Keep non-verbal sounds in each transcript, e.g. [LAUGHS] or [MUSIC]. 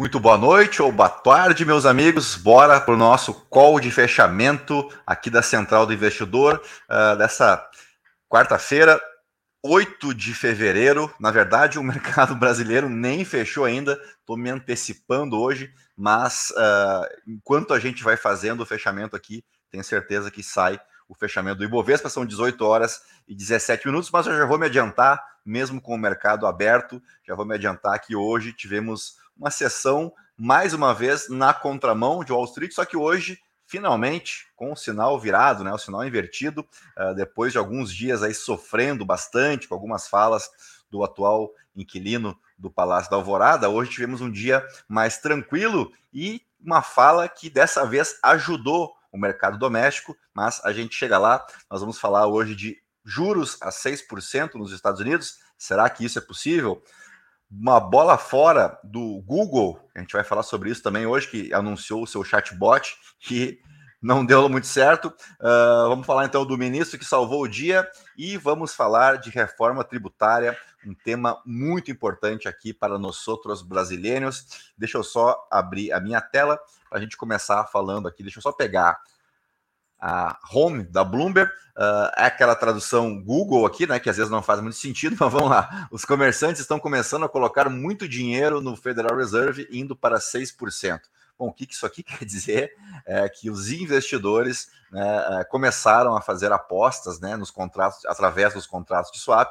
Muito boa noite ou boa tarde, meus amigos. Bora para o nosso call de fechamento aqui da Central do Investidor, uh, dessa quarta-feira, 8 de fevereiro. Na verdade, o [LAUGHS] mercado brasileiro nem fechou ainda, estou me antecipando hoje, mas uh, enquanto a gente vai fazendo o fechamento aqui, tenho certeza que sai o fechamento do Ibovespa, são 18 horas e 17 minutos, mas eu já vou me adiantar, mesmo com o mercado aberto, já vou me adiantar que hoje tivemos uma sessão, mais uma vez, na contramão de Wall Street, só que hoje, finalmente, com o sinal virado, né, o sinal invertido, uh, depois de alguns dias aí sofrendo bastante com algumas falas do atual inquilino do Palácio da Alvorada, hoje tivemos um dia mais tranquilo e uma fala que dessa vez ajudou o mercado doméstico, mas a gente chega lá. Nós vamos falar hoje de juros a 6% nos Estados Unidos. Será que isso é possível? Uma bola fora do Google, a gente vai falar sobre isso também hoje, que anunciou o seu chatbot, que não deu muito certo. Uh, vamos falar então do ministro que salvou o dia e vamos falar de reforma tributária, um tema muito importante aqui para nós outros brasileiros. Deixa eu só abrir a minha tela para a gente começar falando aqui. Deixa eu só pegar a home da Bloomberg, uh, é aquela tradução Google aqui, né, que às vezes não faz muito sentido, [LAUGHS] mas vamos lá. Os comerciantes estão começando a colocar muito dinheiro no Federal Reserve, indo para 6%. Bom, o que isso aqui [LAUGHS] quer dizer é que os investidores né, é, começaram a fazer apostas né, nos contratos, através dos contratos de swap,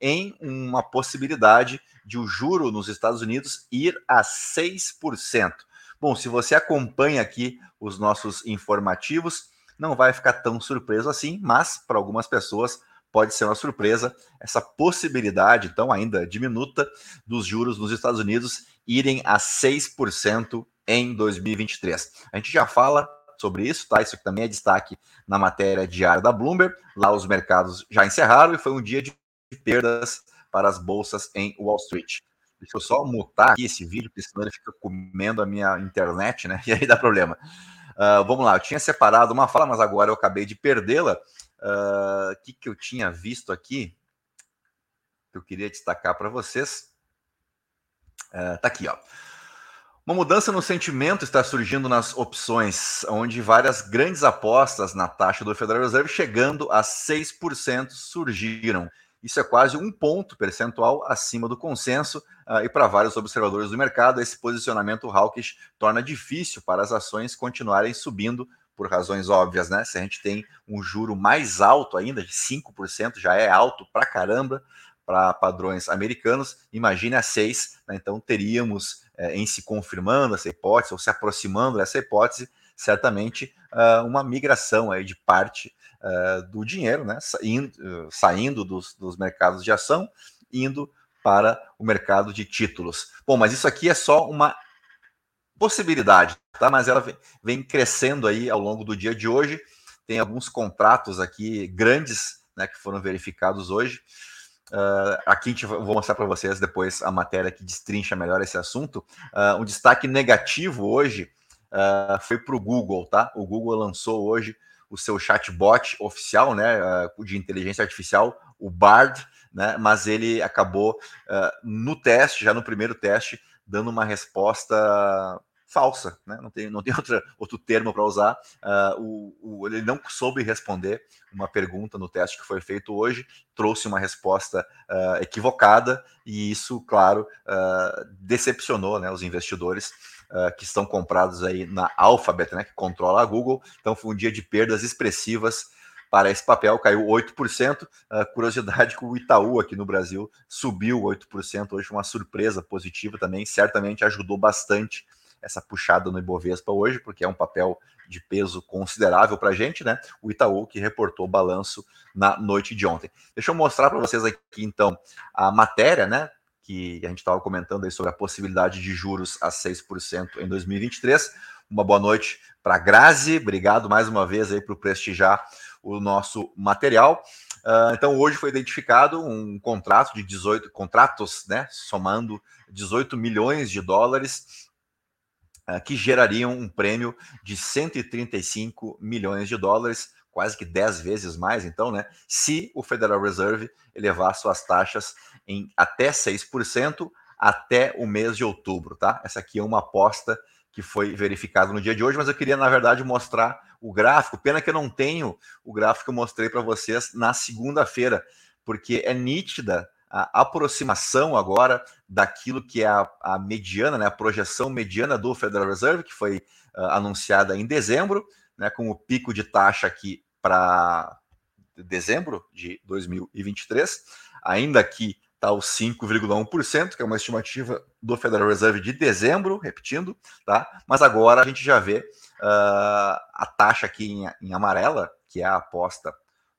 em uma possibilidade de o juro nos Estados Unidos ir a 6%. Bom, se você acompanha aqui os nossos informativos, não vai ficar tão surpreso assim, mas para algumas pessoas pode ser uma surpresa essa possibilidade, então ainda diminuta, dos juros nos Estados Unidos irem a 6% em 2023. A gente já fala sobre isso, tá? Isso também é destaque na matéria diária da Bloomberg. Lá os mercados já encerraram e foi um dia de perdas para as bolsas em Wall Street. Deixa eu só mutar aqui esse vídeo, porque senão ele fica comendo a minha internet, né? [LAUGHS] E aí dá problema. Uh, vamos lá, eu tinha separado uma fala, mas agora eu acabei de perdê-la. O uh, que, que eu tinha visto aqui? Que eu queria destacar para vocês. Uh, tá aqui, ó. Uma mudança no sentimento está surgindo nas opções, onde várias grandes apostas na taxa do Federal Reserve chegando a 6% surgiram. Isso é quase um ponto percentual acima do consenso, uh, e para vários observadores do mercado, esse posicionamento hawkish torna difícil para as ações continuarem subindo por razões óbvias, né? Se a gente tem um juro mais alto ainda, de 5%, já é alto pra caramba para padrões americanos, imagine a 6, né? então teríamos é, em se confirmando essa hipótese ou se aproximando dessa hipótese, certamente uh, uma migração aí de parte uh, do dinheiro, né, saindo, uh, saindo dos, dos mercados de ação, indo para o mercado de títulos. Bom, mas isso aqui é só uma possibilidade, tá? Mas ela vem, crescendo aí ao longo do dia de hoje. Tem alguns contratos aqui grandes, né, que foram verificados hoje. Uh, aqui gente, vou mostrar para vocês depois a matéria que destrincha melhor esse assunto. Uh, um destaque negativo hoje uh, foi para o Google, tá? O Google lançou hoje o seu chatbot oficial, né, de inteligência artificial, o Bard, né? Mas ele acabou no teste, já no primeiro teste, dando uma resposta falsa, né? não tem, não tem [LAUGHS] outra, outro termo para usar. Uh, o, o, ele não soube responder uma pergunta no teste que foi feito hoje, trouxe uma resposta uh, equivocada, e isso, claro, uh, decepcionou né, os investidores. Que estão comprados aí na Alphabet, né, que controla a Google. Então foi um dia de perdas expressivas para esse papel, caiu 8%. Uh, curiosidade que o Itaú aqui no Brasil subiu 8%. Hoje uma surpresa positiva também, certamente ajudou bastante essa puxada no Ibovespa hoje, porque é um papel de peso considerável para a gente, né? O Itaú que reportou balanço na noite de ontem. Deixa eu mostrar para vocês aqui, então, a matéria, né? Que a gente estava comentando aí sobre a possibilidade de juros a 6% em 2023. Uma boa noite para Grazi, obrigado mais uma vez aí por prestigiar o nosso material. Uh, então, hoje foi identificado um contrato de 18 contratos, né? Somando 18 milhões de dólares uh, que gerariam um prêmio de 135 milhões de dólares, quase que 10 vezes mais, então, né? Se o Federal Reserve elevar suas taxas em até 6%, até o mês de outubro, tá? Essa aqui é uma aposta que foi verificada no dia de hoje, mas eu queria, na verdade, mostrar o gráfico. Pena que eu não tenho o gráfico que eu mostrei para vocês na segunda-feira, porque é nítida a aproximação agora daquilo que é a, a, mediana, né, a projeção mediana do Federal Reserve, que foi uh, anunciada em dezembro, né, com o pico de taxa aqui para dezembro de 2023, ainda que está os 5,1%, que é uma estimativa do Federal Reserve de dezembro, repetindo, tá? Mas agora a gente já vê uh, a taxa aqui em, em, amarela, que é a aposta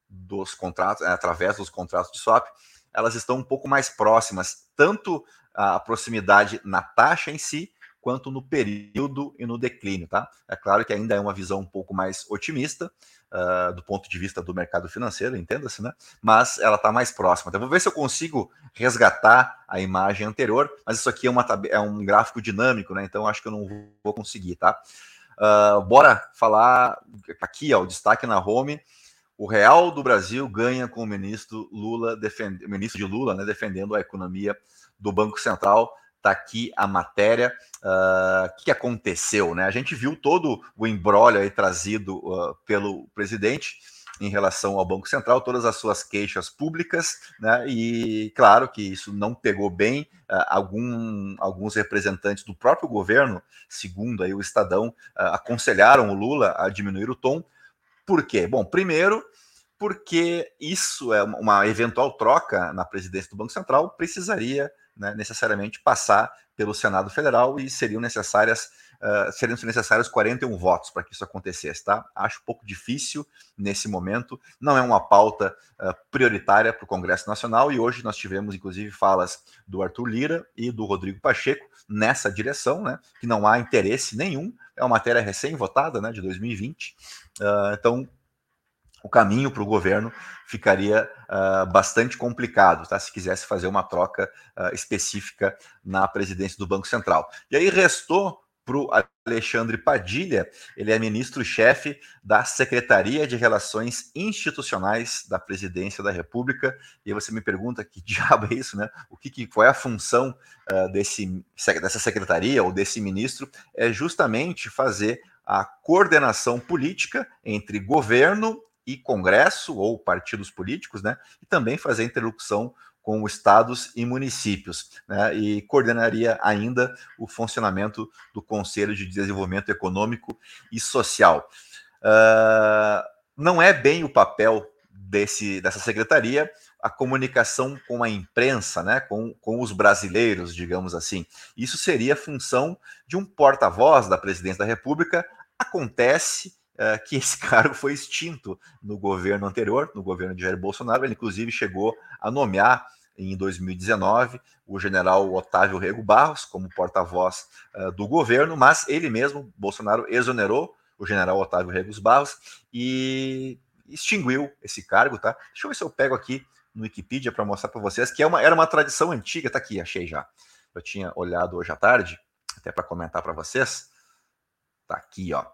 dos contratos, é, através dos contratos de swap, elas estão um pouco mais próximas, tanto a proximidade na taxa em si, quanto no período e no declínio, tá? É claro que ainda é uma visão um pouco mais otimista, uh, do ponto de vista do mercado financeiro, entenda-se, né? Mas ela está mais próxima. Então, vou ver se eu consigo resgatar a imagem anterior, mas isso aqui é, uma, é um gráfico dinâmico, né? Então, acho que eu não vou conseguir, tá? Uh, bora falar aqui, ó, o destaque na home. O real do Brasil ganha com o ministro Lula, defend... ministro de Lula, né, defendendo a economia do Banco Central. Está aqui a matéria. O uh, que aconteceu? Né? A gente viu todo o embrólio trazido uh, pelo presidente em relação ao Banco Central, todas as suas queixas públicas, né? E claro que isso não pegou bem. Uh, algum, alguns representantes do próprio governo, segundo aí o Estadão, uh, aconselharam o Lula a diminuir o tom. Por quê? Bom, primeiro, porque isso é uma eventual troca na presidência do Banco Central precisaria né, necessariamente passar pelo Senado Federal e seriam necessárias uh, seriam necessários 41 votos para que isso acontecesse, tá? Acho um pouco difícil nesse momento, não é uma pauta uh, prioritária para o Congresso Nacional e hoje nós tivemos inclusive falas do Arthur Lira e do Rodrigo Pacheco nessa direção, né? Que não há interesse nenhum, é uma matéria recém-votada, né, de 2020, uh, então o caminho para o governo ficaria uh, bastante complicado, tá? Se quisesse fazer uma troca uh, específica na presidência do Banco Central. E aí restou para o Alexandre Padilha, ele é ministro-chefe da Secretaria de Relações Institucionais da Presidência da República. E você me pergunta que [LAUGHS] diabo é isso, né? O que, que qual é a função uh, desse, dessa secretaria ou desse ministro? É justamente fazer a coordenação política entre governo e Congresso ou partidos políticos, né? E também fazer interlocução com estados e municípios, né? E coordenaria ainda o funcionamento do Conselho de Desenvolvimento Econômico e Social. Uh, não é bem o papel desse, dessa secretaria a comunicação com a imprensa, né, com, com os brasileiros, digamos assim. Isso seria função de um porta-voz da presidência da República. Acontece é, que esse [LAUGHS] cargo foi extinto no governo anterior, no governo de Jair Bolsonaro. Ele, inclusive, chegou a nomear em 2019 o general Otávio Rego Barros como porta-voz uh, do governo, mas ele mesmo, Bolsonaro, exonerou o general Otávio Rego Barros e extinguiu esse cargo, tá? Deixa eu ver se eu pego aqui no Wikipedia para mostrar para vocês que é uma, era uma tradição antiga, tá aqui, achei já. Eu tinha olhado hoje à tarde, até para comentar para vocês. Tá aqui, ó.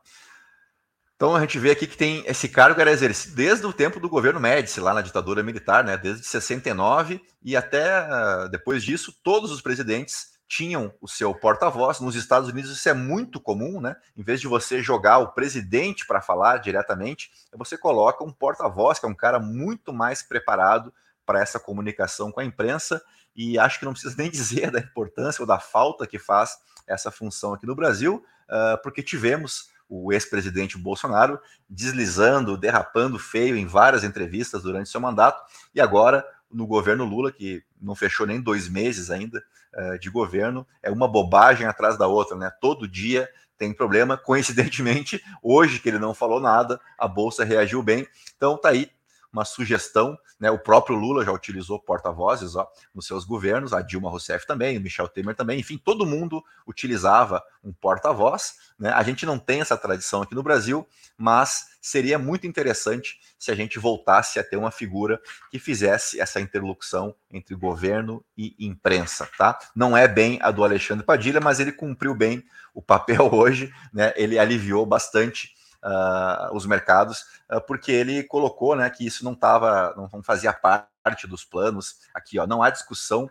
Então a gente vê aqui que tem esse cargo era exercido desde o tempo do governo Médici, lá na ditadura militar, né? Desde 69 e até uh, depois disso, todos os presidentes tinham o seu porta-voz. Nos Estados Unidos isso é muito comum, né? Em vez de você jogar o presidente para falar diretamente, você coloca um porta-voz, que é um cara muito mais preparado para essa comunicação com a imprensa. E acho que não precisa [LAUGHS] nem dizer da importância ou da falta que faz essa função aqui no Brasil, uh, porque tivemos o ex-presidente Bolsonaro deslizando, derrapando feio em várias entrevistas durante seu mandato, e agora no governo Lula, que não fechou nem dois meses ainda uh, de governo, é uma bobagem atrás da outra, né? Todo dia tem problema. Coincidentemente, hoje que ele não falou nada, a bolsa reagiu bem. Então tá aí uma sugestão, né? O próprio Lula já utilizou porta-vozes nos seus governos, a Dilma Rousseff também, o Michel Temer também, enfim, todo mundo utilizava um porta-voz. Né? A gente não tem essa tradição aqui no Brasil, mas seria muito interessante se a gente voltasse a ter uma figura que fizesse essa interlocução entre governo e imprensa, tá? Não é bem a do Alexandre Padilha, mas ele cumpriu bem o papel [LAUGHS] hoje, né? Ele aliviou bastante uh, os mercados, uh, porque ele colocou né, que isso não, tava, não, não fazia parte dos planos. Aqui, ó, não há discussão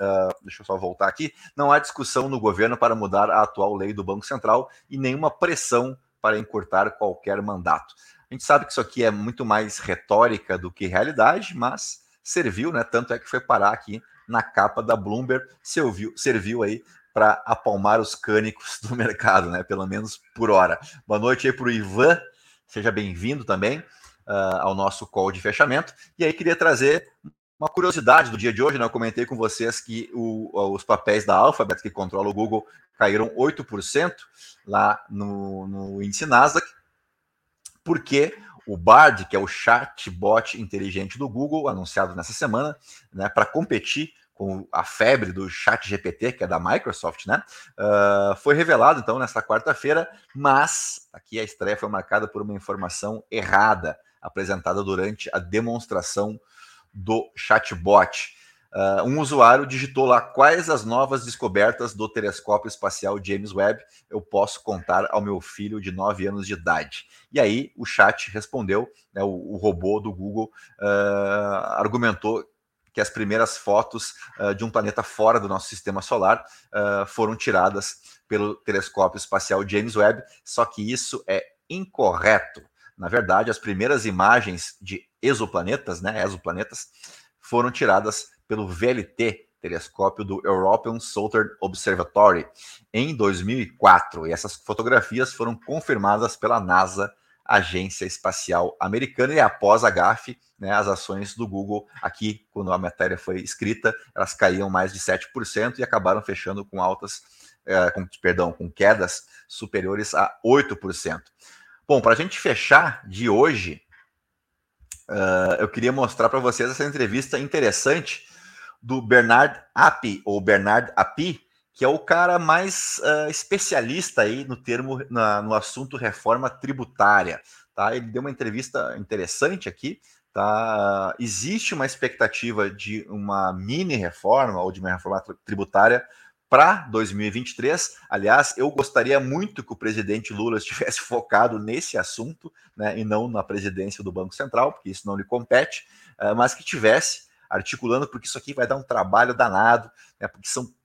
Uh, deixa eu só voltar aqui. Não há discussão no governo para mudar a atual lei do Banco Central e nenhuma pressão para encurtar qualquer mandato. A gente sabe que isso aqui é muito mais retórica do que realidade, mas serviu, né? Tanto é que foi parar aqui na capa da Bloomberg, serviu, serviu aí para apalmar os cânicos do [LAUGHS] mercado, né? Pelo menos por hora. Boa noite aí para o Ivan, seja bem-vindo também uh, ao nosso call de fechamento. E aí queria trazer uma curiosidade do dia de hoje, né? Eu comentei com vocês que o, os papéis da Alphabet, que controla o Google, caíram 8% lá no, no índice Nasdaq, porque o Bard, que é o chatbot inteligente do Google, anunciado nessa semana, né, para competir com a febre do Chat GPT, que é da Microsoft, né? Uh, foi revelado então nesta quarta-feira, mas aqui a estreia foi marcada por uma informação errada apresentada durante a demonstração do chatbot. Uh, um usuário digitou lá quais as novas descobertas do telescópio espacial James Webb eu posso contar ao meu filho de 9 anos de idade. E aí o chat respondeu, né, o, o, robô do Google uh, argumentou que as primeiras fotos uh, de um planeta fora do nosso sistema solar foram tiradas pelo telescópio espacial James Webb, só que isso é incorreto. Na verdade, as primeiras imagens de exoplanetas, né, exoplanetas, foram tiradas pelo VLT, telescópio do European Southern Observatory, em 2004. E essas fotografias foram confirmadas pela NASA, Agência Espacial Americana, e após a GAF, né, as ações do Google, aqui, quando a matéria foi escrita, elas caíam mais de 7% e acabaram fechando com altas, eh, com, perdão, com quedas superiores a 8%. Bom, para a gente fechar de hoje, uh, eu queria mostrar para vocês essa entrevista interessante do Bernard Api, ou Bernard Api, que é o cara mais uh, especialista aí no termo, na, no assunto reforma tributária. Tá? Ele deu uma entrevista interessante aqui. Tá? Existe uma expectativa de uma mini reforma ou de uma reforma tributária para 2023. Aliás, eu gostaria muito que o presidente Lula [LAUGHS] estivesse focado nesse assunto, né, e não na presidência do Banco Central, porque isso não lhe compete, uh, mas que tivesse articulando, porque isso aqui vai dar um trabalho danado, né, porque são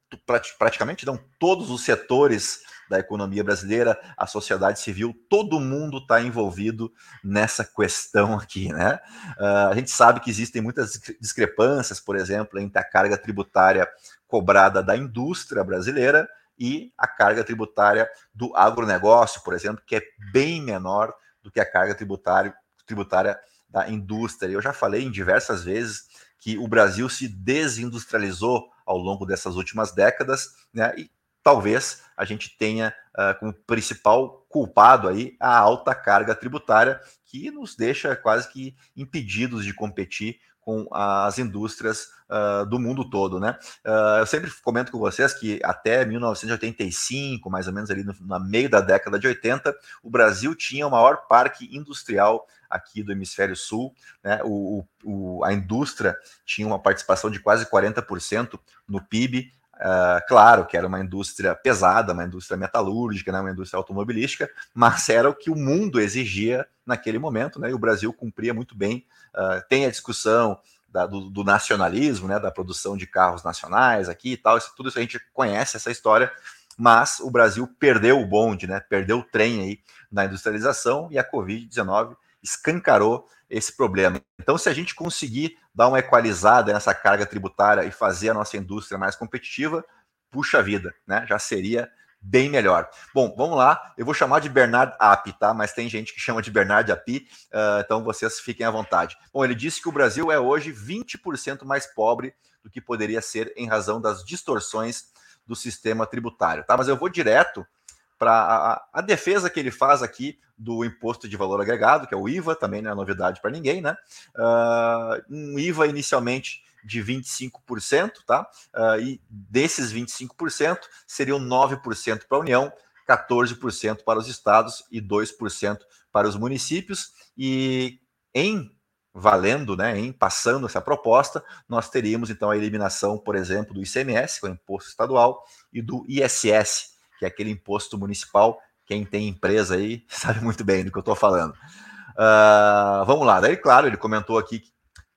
praticamente dão todos os setores da economia brasileira, a sociedade civil, todo mundo está envolvido nessa questão aqui, né? Uh, a gente sabe que existem muitas discrepâncias, por exemplo, entre a carga tributária cobrada da indústria brasileira e a carga tributária do agronegócio, por exemplo, que é bem menor do que a carga tributária, tributária da indústria. Eu já falei em diversas vezes que o Brasil se desindustrializou ao longo dessas últimas décadas, né? E talvez a gente tenha uh, como principal culpado aí a alta carga tributária que nos deixa quase que impedidos de competir com as indústrias uh, do mundo todo, né? Uh, eu sempre comento com vocês que até 1985, mais ou menos ali no, no, meio da década de 80, o Brasil tinha o maior parque industrial aqui do hemisfério sul, né? O, o, a indústria tinha uma participação de quase 40% no PIB, Uh, claro que era uma indústria pesada, uma indústria metalúrgica, né, uma indústria automobilística, mas era o que o mundo exigia naquele momento, né, e o Brasil cumpria muito bem. Uh, tem a discussão da, do, do, nacionalismo, né, da produção de carros nacionais aqui e tal, isso, tudo isso a gente conhece essa história, mas o Brasil perdeu o bonde, né, perdeu o trem aí na industrialização e a Covid-19 escancarou esse problema. Então, se a gente conseguir dar uma equalizada nessa carga tributária e fazer a nossa indústria mais competitiva, puxa vida, né? Já seria bem melhor. Bom, vamos lá. Eu vou chamar de Bernard Api, tá? Mas tem gente que chama de Bernard Api, uh, então vocês fiquem à vontade. Bom, ele disse que o Brasil é hoje 20% mais pobre do que poderia ser em razão das distorções do sistema tributário, tá? Mas eu vou direto para a, a, defesa que ele faz aqui do imposto de valor agregado, que é o IVA, também não é novidade para ninguém, né? Uh, um IVA inicialmente de 25%, tá? Uh, e desses 25%, seriam 9% para a União, 14% para os estados e 2% para os municípios. E em valendo, né, em passando essa proposta, nós teríamos então a eliminação, por exemplo, do ICMS, que é o imposto estadual, e do ISS, que é aquele imposto municipal. Quem tem empresa aí [LAUGHS] sabe muito bem do que eu estou falando. Uh, vamos lá. Daí, claro, ele comentou aqui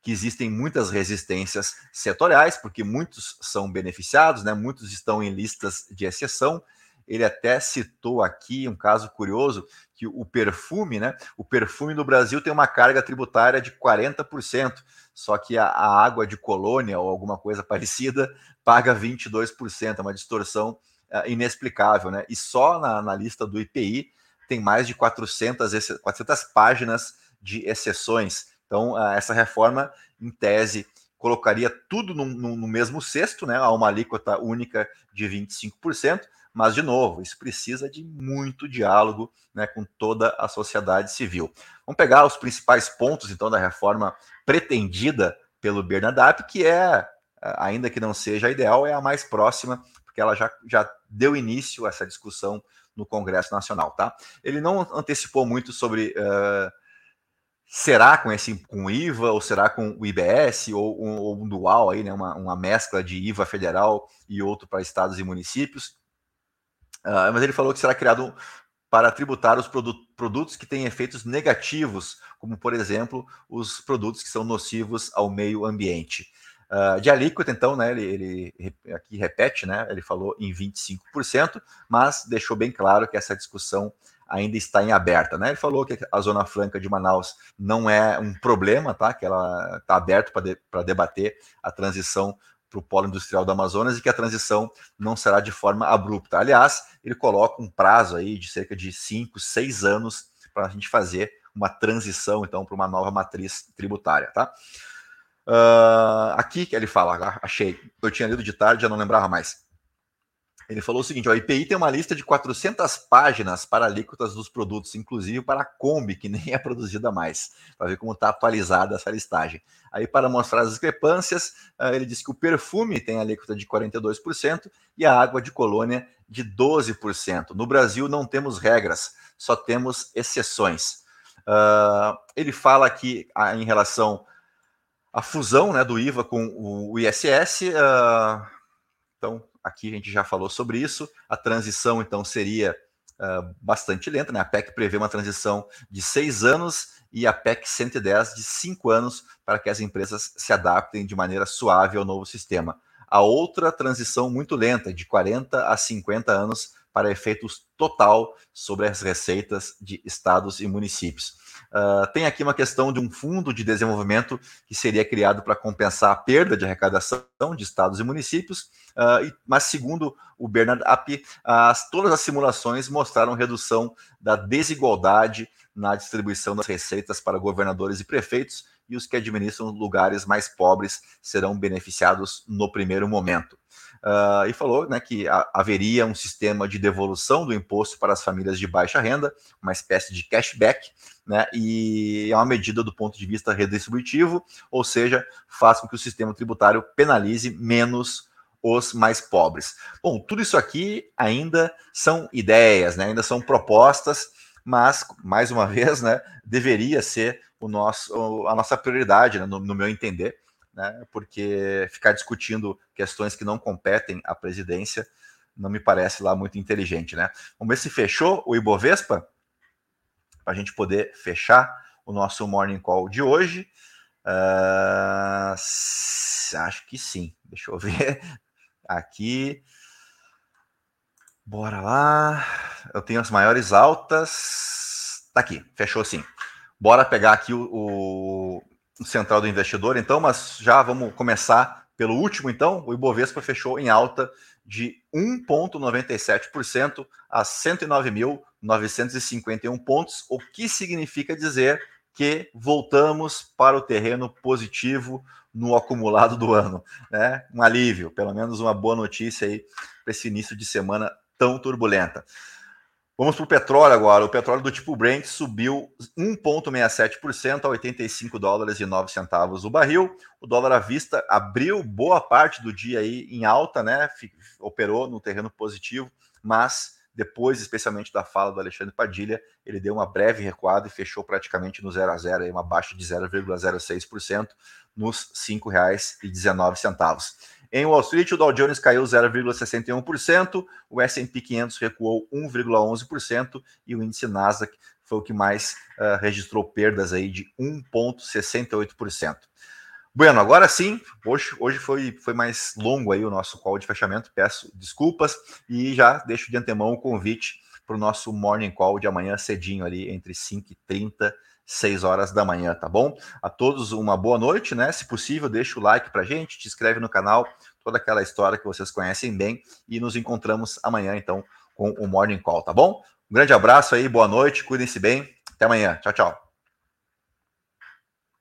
que existem muitas resistências setoriais, porque muitos são beneficiados, né? muitos estão em listas de exceção. Ele até citou aqui um caso curioso que o perfume, né? O perfume no Brasil tem uma carga tributária de 40%, só que a, a água de colônia ou alguma coisa [LAUGHS] parecida paga 22%, é uma distorção inexplicável, né? E só na, na, lista do IPI tem mais de 400, 400 páginas de exceções. Então, uh, essa reforma, em tese, colocaria tudo no, no, no mesmo cesto, né? A uma alíquota única de 25%, mas, de novo, isso precisa de muito diálogo né, com toda a sociedade civil. Vamos pegar os principais pontos, então, da reforma pretendida pelo Bernadap, que é, ainda que não seja a ideal, é a mais próxima, porque ela já, já deu início a essa discussão no Congresso Nacional. Tá? Ele não antecipou muito sobre. Uh, será com esse com IVA ou será com o IBS ou um, ou um dual aí, né, uma, uma mescla de IVA federal e outro para estados e municípios. Uh, mas ele falou que será criado para tributar os produtos que têm efeitos negativos, como, por exemplo, os produtos que são nocivos ao meio ambiente. Uh, de alíquota, então, né, ele, ele, aqui repete, né, ele falou em 25%, mas deixou bem claro que essa discussão ainda está em aberta. Né? Ele falou que a Zona Franca de Manaus não é um problema, tá? que ela está aberta para de, debater a transição para o polo industrial do Amazonas e que a transição não será de forma abrupta. Aliás, ele coloca um prazo aí de cerca de 5, 6 anos para a gente fazer uma transição, então, para uma nova matriz tributária, tá? Uh, aqui que ele fala, achei, eu tinha lido de tarde, já não lembrava mais. Ele falou o seguinte: ó, a IPI tem uma lista de 400 páginas para alíquotas dos produtos, inclusive para a Kombi, que [LAUGHS] nem é produzida mais, para ver como está atualizada essa listagem. Aí, para mostrar as discrepâncias, ah, ele disse que o perfume tem alíquota de 42% e a água de colônia de 12%. No Brasil, não temos regras, só temos exceções. Uh, ele fala aqui ah, em relação à fusão né, do IVA com o ISS. Uh, então, Aqui a gente já falou sobre isso. A transição, então, seria uh, bastante lenta. Né? A PEC prevê uma transição de seis anos e a PEC 110 de cinco anos para que as empresas se adaptem de maneira suave ao novo sistema. A outra transição muito lenta, de 40 a 50 anos, para efeitos total sobre as receitas de estados e municípios. Uh, tem aqui uma questão de um fundo de desenvolvimento que seria criado para compensar a perda de arrecadação de estados e municípios, uh, mas segundo o Bernard App, as, todas as simulações mostraram redução da desigualdade na distribuição das receitas para governadores e prefeitos, e os que administram lugares mais pobres serão beneficiados no primeiro momento. Uh, e falou né, que haveria um sistema de devolução do imposto para as famílias de baixa renda, uma espécie de cashback, né, e é uma medida do ponto de vista redistributivo, ou seja, faz com que o sistema tributário penalize menos os mais pobres. Bom, tudo isso aqui ainda são ideias, né, ainda são propostas, mas, mais uma [LAUGHS] vez, né, deveria ser o nosso, a nossa prioridade, né, no, no meu entender, né, porque ficar discutindo questões que não competem à presidência não me parece lá muito inteligente. Né? Vamos ver se fechou o Ibovespa, para a gente poder fechar o nosso Morning Call de hoje. Uh, acho que sim. Deixa eu ver [LAUGHS] aqui. Bora lá. Eu tenho as maiores altas. Tá aqui, fechou sim. Bora pegar aqui o, o, central do investidor, então, mas já vamos começar pelo último, então. O Ibovespa fechou em alta de 1,97% a 109.951 pontos, o que significa dizer que voltamos para o terreno positivo no acumulado do ano. Né? Um alívio, pelo menos uma boa notícia aí para esse início de semana tão turbulenta. Vamos para o petróleo agora. O petróleo do tipo Brent subiu 1,67% a 85 dólares e 9 centavos o barril. O dólar à vista abriu boa parte do dia aí em alta, né? Operou no terreno positivo, mas depois, especialmente da fala do Alexandre Padilha, ele deu uma breve recuada e fechou praticamente no 0 a 0, aí uma baixa de 0,06% nos R$ 5,19. Em Wall Street, o Dow Jones caiu 0,61%, o S&P 500 recuou 1,11% e o índice Nasdaq foi o que mais uh, registrou perdas aí de 1,68%. Bueno, agora sim, hoje, hoje foi, foi mais longo aí o nosso call de fechamento, peço desculpas e já deixo de antemão o convite para o nosso morning call de amanhã cedinho ali, entre 5 e 30 6 horas da manhã, tá bom? A todos uma boa noite, né? Se possível, deixa o like pra gente, te inscreve no canal, toda aquela história que vocês conhecem bem e nos encontramos amanhã então com o Morning Call, tá bom? Um grande abraço aí, boa noite, cuidem-se bem, até amanhã, tchau, tchau.